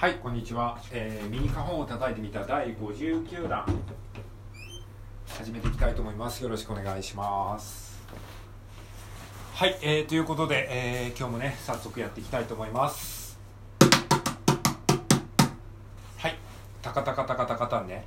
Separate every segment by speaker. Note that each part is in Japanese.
Speaker 1: はいこんにちは、えー、ミニカホンを叩いてみた第59弾。始めていきたいと思います。よろしくお願いします。はい、えー、ということで、えー、今日もね早速やっていきたいと思います。はいタカタカタカタカタンね。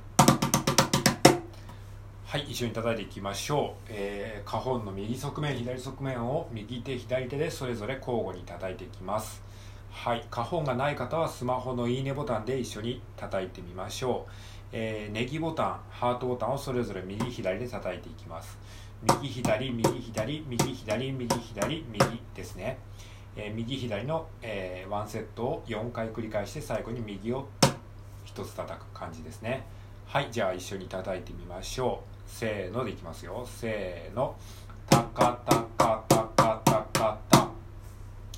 Speaker 1: はい一緒に叩いていきましょう、えー、カホンの右側面左側面を右手左手でそれぞれ交互に叩いていきます。はい。花本がない方はスマホのいいねボタンで一緒に叩いてみましょう、えー、ネギボタンハートボタンをそれぞれ右左で叩いていきます。右左右左右左右左右ですね、えー、右左の、えー、ワンセットを4回繰り返して最後に右を1つ叩く感じですね。はい。じゃあ一緒に叩いてみましょう。せーのでいきますよ。せーの。タカタカ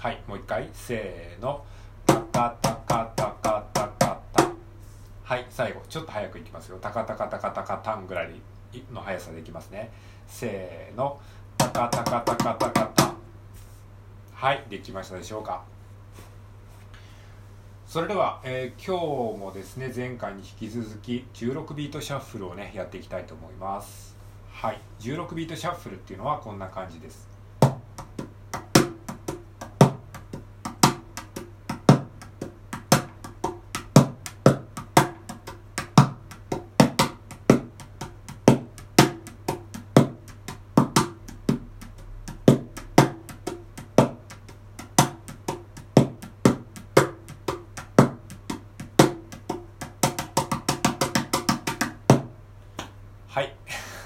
Speaker 1: はいもう一回。せーの。タカタカタカタカタ。はい最後。ちょっと早くいきますよ。タカタカタカタカタンぐらいの速さでいきますね。せーの。タカタカタカタカタ。はいできましたでしょうか。それでは、えー、今日もですね前回に引き続き16ビートシャッフルをねやっていきたいと思います。はい16ビートシャッフルっていうのはこんな感じです。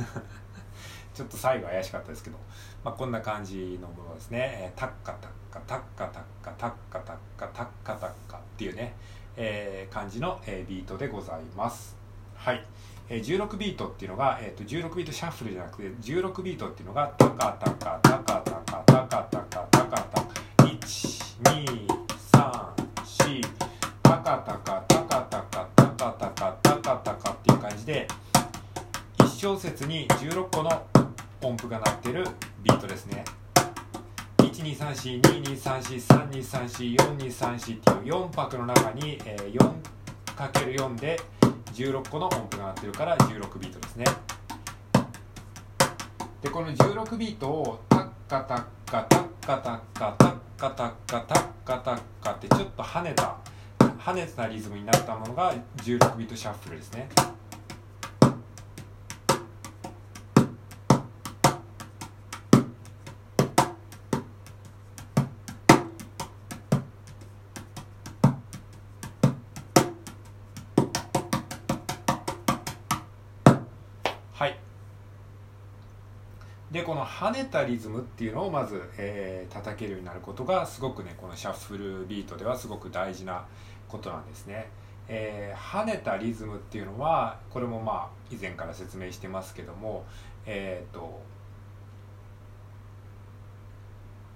Speaker 1: ちょっと最後怪しかったですけど、まあ、こんな感じのものですね「タッカタッカタッカタッカタッカタッカタッカタッカ」っていうね、えー、感じの、えー、ビートでございます。はい、えー、16ビートっていうのが、えー、と16ビートシャッフルじゃなくて16ビートっていうのが「タカタカタカタカタカタカタカタカ」1 2小節に16個の音符が鳴ってるビートですね。1234223432344234っていう4拍の中に、えー、4×4 で16個の音符が鳴ってるから16ビートですね。でこの16ビートをタッカタッカタッカタッカタッカタッカタッカタッカってちょっと跳ねた跳ねたリズムになったものが16ビートシャッフルですね。でこの跳ねたリズムっていうのをまず、えー、叩けるようになることがすごくねこのシャッフルビートではすごく大事なことなんですね、えー、跳ねたリズムっていうのはこれもまあ以前から説明してますけどもえっ、ー、と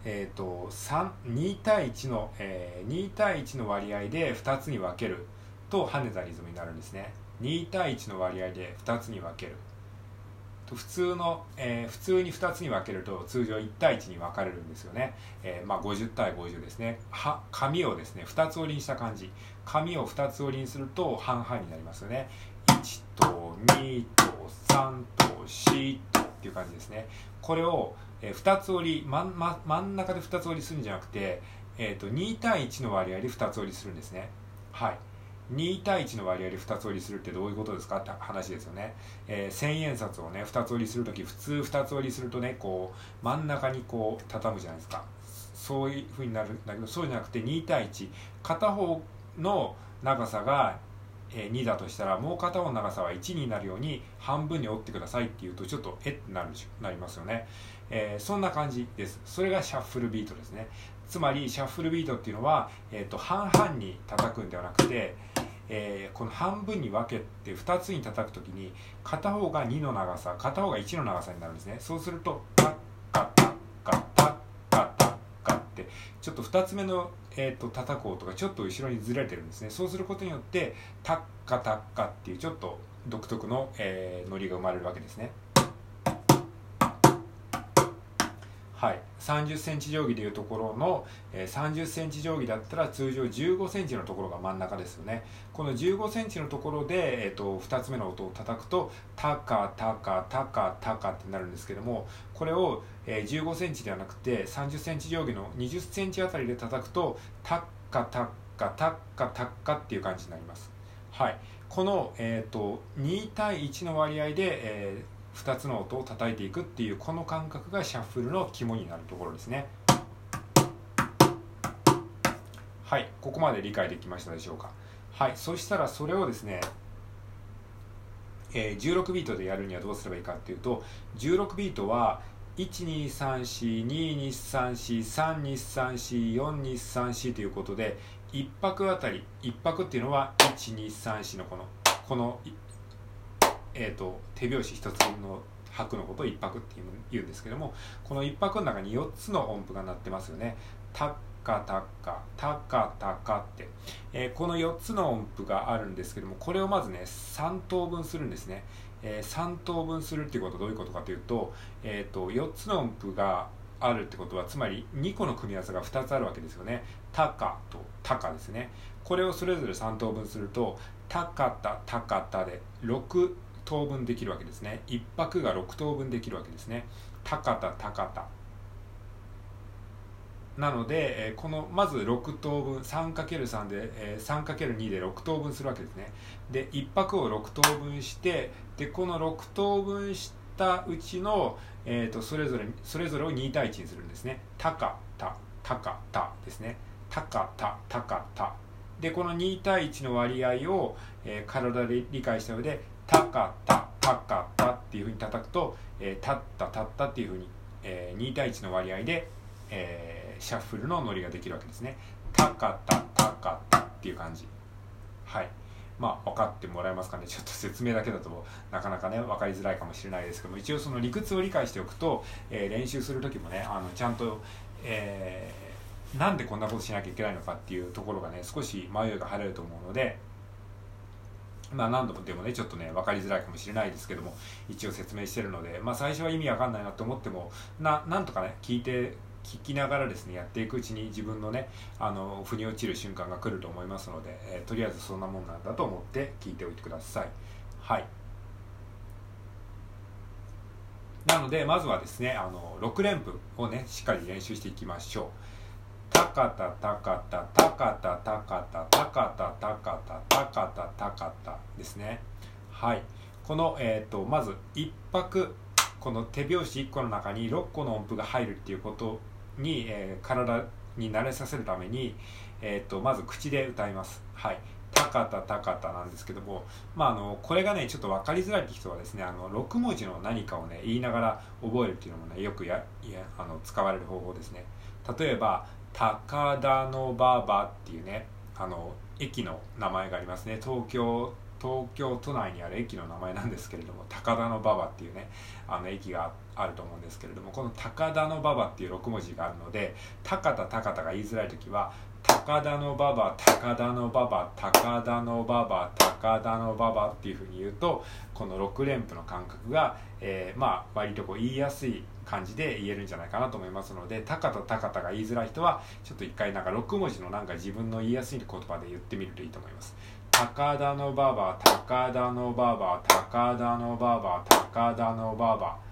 Speaker 1: えーと、2対1の、えー、2対1の割合で2つに分けると跳ねたリズムになるんですね。2対1の割合で2つに分ける。普通の、えー、普通に2つに分けると通常1対1に分かれるんですよね、えー、まあ、50対50ですね。は紙をですね2つ折りにした感じ。紙を2つ折りにすると半々になりますよね。1と2と3と4とっていう感じですね。これを、えー、2つ折り真ん,、ま、真ん中で2つ折りするんじゃなくて、えーと、と2対1の割合で2つ折りするんですね。はい。2対1の割合で2つ折りするってどういうことですかって話ですよね、えー、千円札をね2つ折りする時普通2つ折りするとねこう真ん中にこう畳むじゃないですか。そういうふうになるんだけどそうじゃなくて2対1片方の長さが2だとしたらもう片方の長さは1になるように半分に折ってくださいっていうとちょっとえってなるなりますよね、えー、そんな感じです。それがシャッフルビートですね。つまりシャッフルビートっていうのは、えーと、半々に叩くんではなくて、えー、この半分に分けて2つに叩く時に片方が2の長さ片方が1の長さになるんですね。そうするとタッカタッカタッカタッカってちょっと2つ目の、えーと、叩く音がちょっと後ろにずれてるんですねそうすることによってタッカタッカっていうちょっと独特の、えー、ノリが生まれるわけですねはい、30センチ定規でいうところの、えー、30センチ定規だったら通常15センチのところが真ん中ですよね。この15センチのところで、えーと、2つ目の音を叩くとタカタカタカタカってなるんですけどもこれを、えー、15センチではなくて30センチ定規の20センチあたりで叩くとタッカタッカタッカタッカっていう感じになります。はい。この、えーと、2対1の割合で、えー2つの音を叩いていくっていうこの感覚がシャッフルの肝になるところですね。はいここまで理解できましたでしょうか。はいそしたらそれをですねえー、16ビートでやるにはどうすればいいかっていうと16ビートは123422343234234ということで1拍あたり1拍っていうのは1234のこのこのえーと、手拍子一つの拍のことを一拍って言うんですけどもこの一拍の中に4つの音符が鳴ってますよね。タッカタッカタカタカって、えー、この4つの音符があるんですけどもこれをまずね3等分するんですね、えー、3等分するっていうことはどういうことかというと,、えーと、4つの音符があるってことはつまり2個の組み合わせが2つあるわけですよね。タカとタカですね。これをそれぞれ3等分するとタカタタカタで6等分できるわけですね。1泊が6等分できるわけですね。高田高田。なので、えこのまず6等分 3×3 で、え 3×2 で6等分するわけですね。で1泊を6等分してでこの6等分したうちの、えーと、それぞれそれぞれを2対1にするんですね。高田高田ですね。高田高田。でこの2対1の割合を、えー、体で理解した上でたかたたかたっていうふうに叩くと、えー、たったたったっていうふうに、えー、2対1の割合で、えー、シャッフルのノリができるわけですね。たかたたかたっていう感じ。はい。まあ分かってもらえますかね。ちょっと説明だけだとなかなかね分かりづらいかもしれないですけども一応その理屈を理解しておくと、えー、練習する時もねあのちゃんと、えー、なんでこんなことしなきゃいけないのかっていうところがね少し迷いが晴れると思うのでまあ何度もでもねちょっとね分かりづらいかもしれないですけども一応説明してるので、まあ、最初は意味わかんないなと思ってもななんとかね聞いて聞きながらですねやっていくうちに自分のねあの腑に落ちる瞬間が来ると思いますので、えー、とりあえずそんなもんなんだと思って聞いておいてください。はい。なのでまずはですねあの6連符をねしっかり練習していきましょう。たかたたかたたかたたかたたかたたかたたかたたかたですね。はい。この、えーと、まず1拍この手拍子1個の中に6個の音符が入るっていうことに、えー、体に慣れさせるために、えーと、まず口で歌います。はい。たかたたかたなんですけども、まあ、あのこれがねちょっと分かりづらいって人はですねあの6文字の何かをね言いながら覚えるっていうのもねよくややあの使われる方法ですね。例えば高田馬場っていうねあの駅の名前がありますね。東京東京都内にある駅の名前なんですけれども高田馬場っていうねあの駅があると思うんですけれどもこの高田馬場っていう6文字があるので高田高田が言いづらい時は高田の馬場高田の馬場高田の馬場高田の馬場っていうふうに言うとこの6連符の感覚が、えー、まあ割とこう言いやすい感じで言えるんじゃないかなと思いますので高田高田が言いづらい人はちょっと一回なんか6文字のなんか自分の言いやすい言葉で言ってみるといいと思います。高田の馬場高田の馬場高田の馬場高田の馬場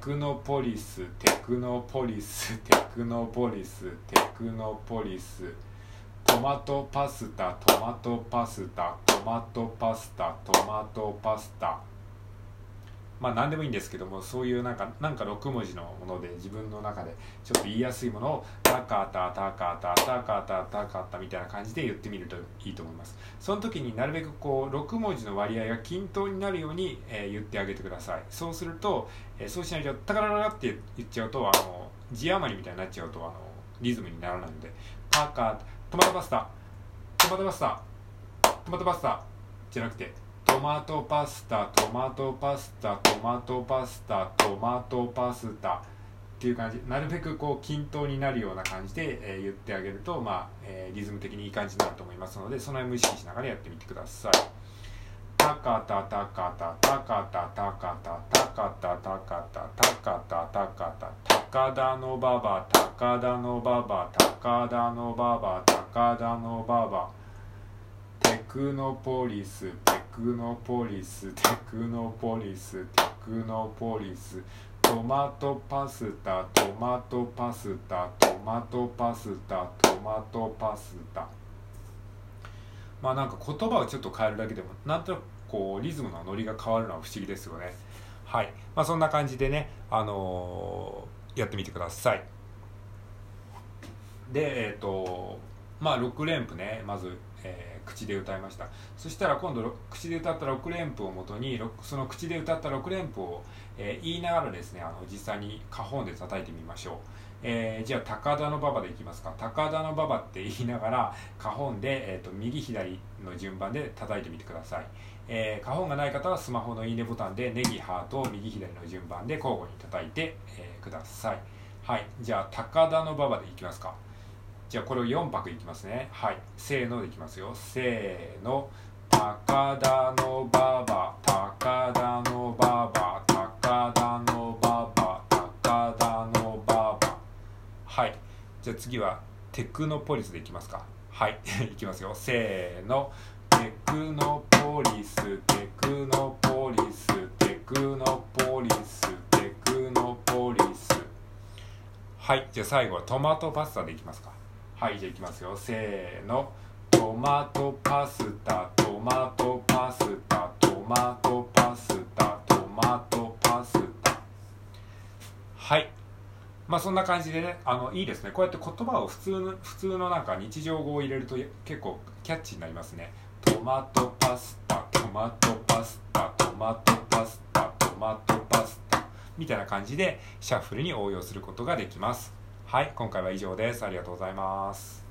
Speaker 1: クノポリステクノポリステクノポリステクノポリス。トマトパスタトマトパスタトマトパスタトマトパスタ。まあ何でもいいんですけどもそういうなんかなんか6文字のもので自分の中でちょっと言いやすいものを「タカタタカタタカタタカタ」みたいな感じで言ってみるといいと思います。その時になるべくこう6文字の割合が均等になるように、えー、言ってあげてください。そうすると、えー、そうしないと「タカラララ」って言っちゃうとあの字余りみたいになっちゃうとあのリズムにならないので「タカトマトパスタトマトパスタトマトパスタ」じゃなくて「トマトパスタトマトパスタトマトパスタトマトパスタっていう感じ。なるべくこう均等になるような感じで、えー、言ってあげると、まあえー、リズム的にいい感じになると思いますのでその辺も意識しながらやってみてください。タたかたたかたたかたたかたたかたたかたたかたたかた高田の馬場高田の馬場高田の馬場高田の馬場テクノポリステククノポリステクノポリステクノポリストマトパスタトマトパスタトマトパスタトマトパスタ。まあなんか言葉をちょっと変えるだけでもなんとなくこうリズムのノリが変わるのは不思議ですよね。はい。まあそんな感じでねあのー、やってみてください。でえっ、ー、とまあ6連符ねまず、えー、口で歌いました。そしたら今度口で歌った6連符をもとにその口で歌った6連符を、えー、言いながらですねあの実際に花本で叩いてみましょう。えー、じゃあ高田馬場でいきますか。高田馬場って言いながら花本で、えーと、右左の順番で叩いてみてください、えー、花本がない方はスマホのいいねボタンでネギハートを右左の順番で交互に叩いて、えー、ください。はい。じゃあ高田馬場でいきますか。じゃあこれを4拍いきますね。はい。せーのでいきますよ。せーの。高田の馬場。高田の馬場。高田の馬場。高田の馬場。はい。じゃあ次はテクノポリスでいきますか。はい。いきますよ。せーの。テクノポリス。テクノポリス。テクノポリス。テクノポリス。はい。じゃあ最後はトマトパスタでいきますか。はいじゃあいきますよ。せーの。トマトパスタ。トマトパスタ。トマトパスタ。トマトパスタ。はい。まあそんな感じでねあのいいですね。こうやって言葉を普通の普通のなんか日常語を入れると結構キャッチになりますね。トマトパスタ。トマトパスタ。トマトパスタ。トマトパスタ。みたいな感じでシャッフルに応用することができます。はい今回は以上です。ありがとうございます。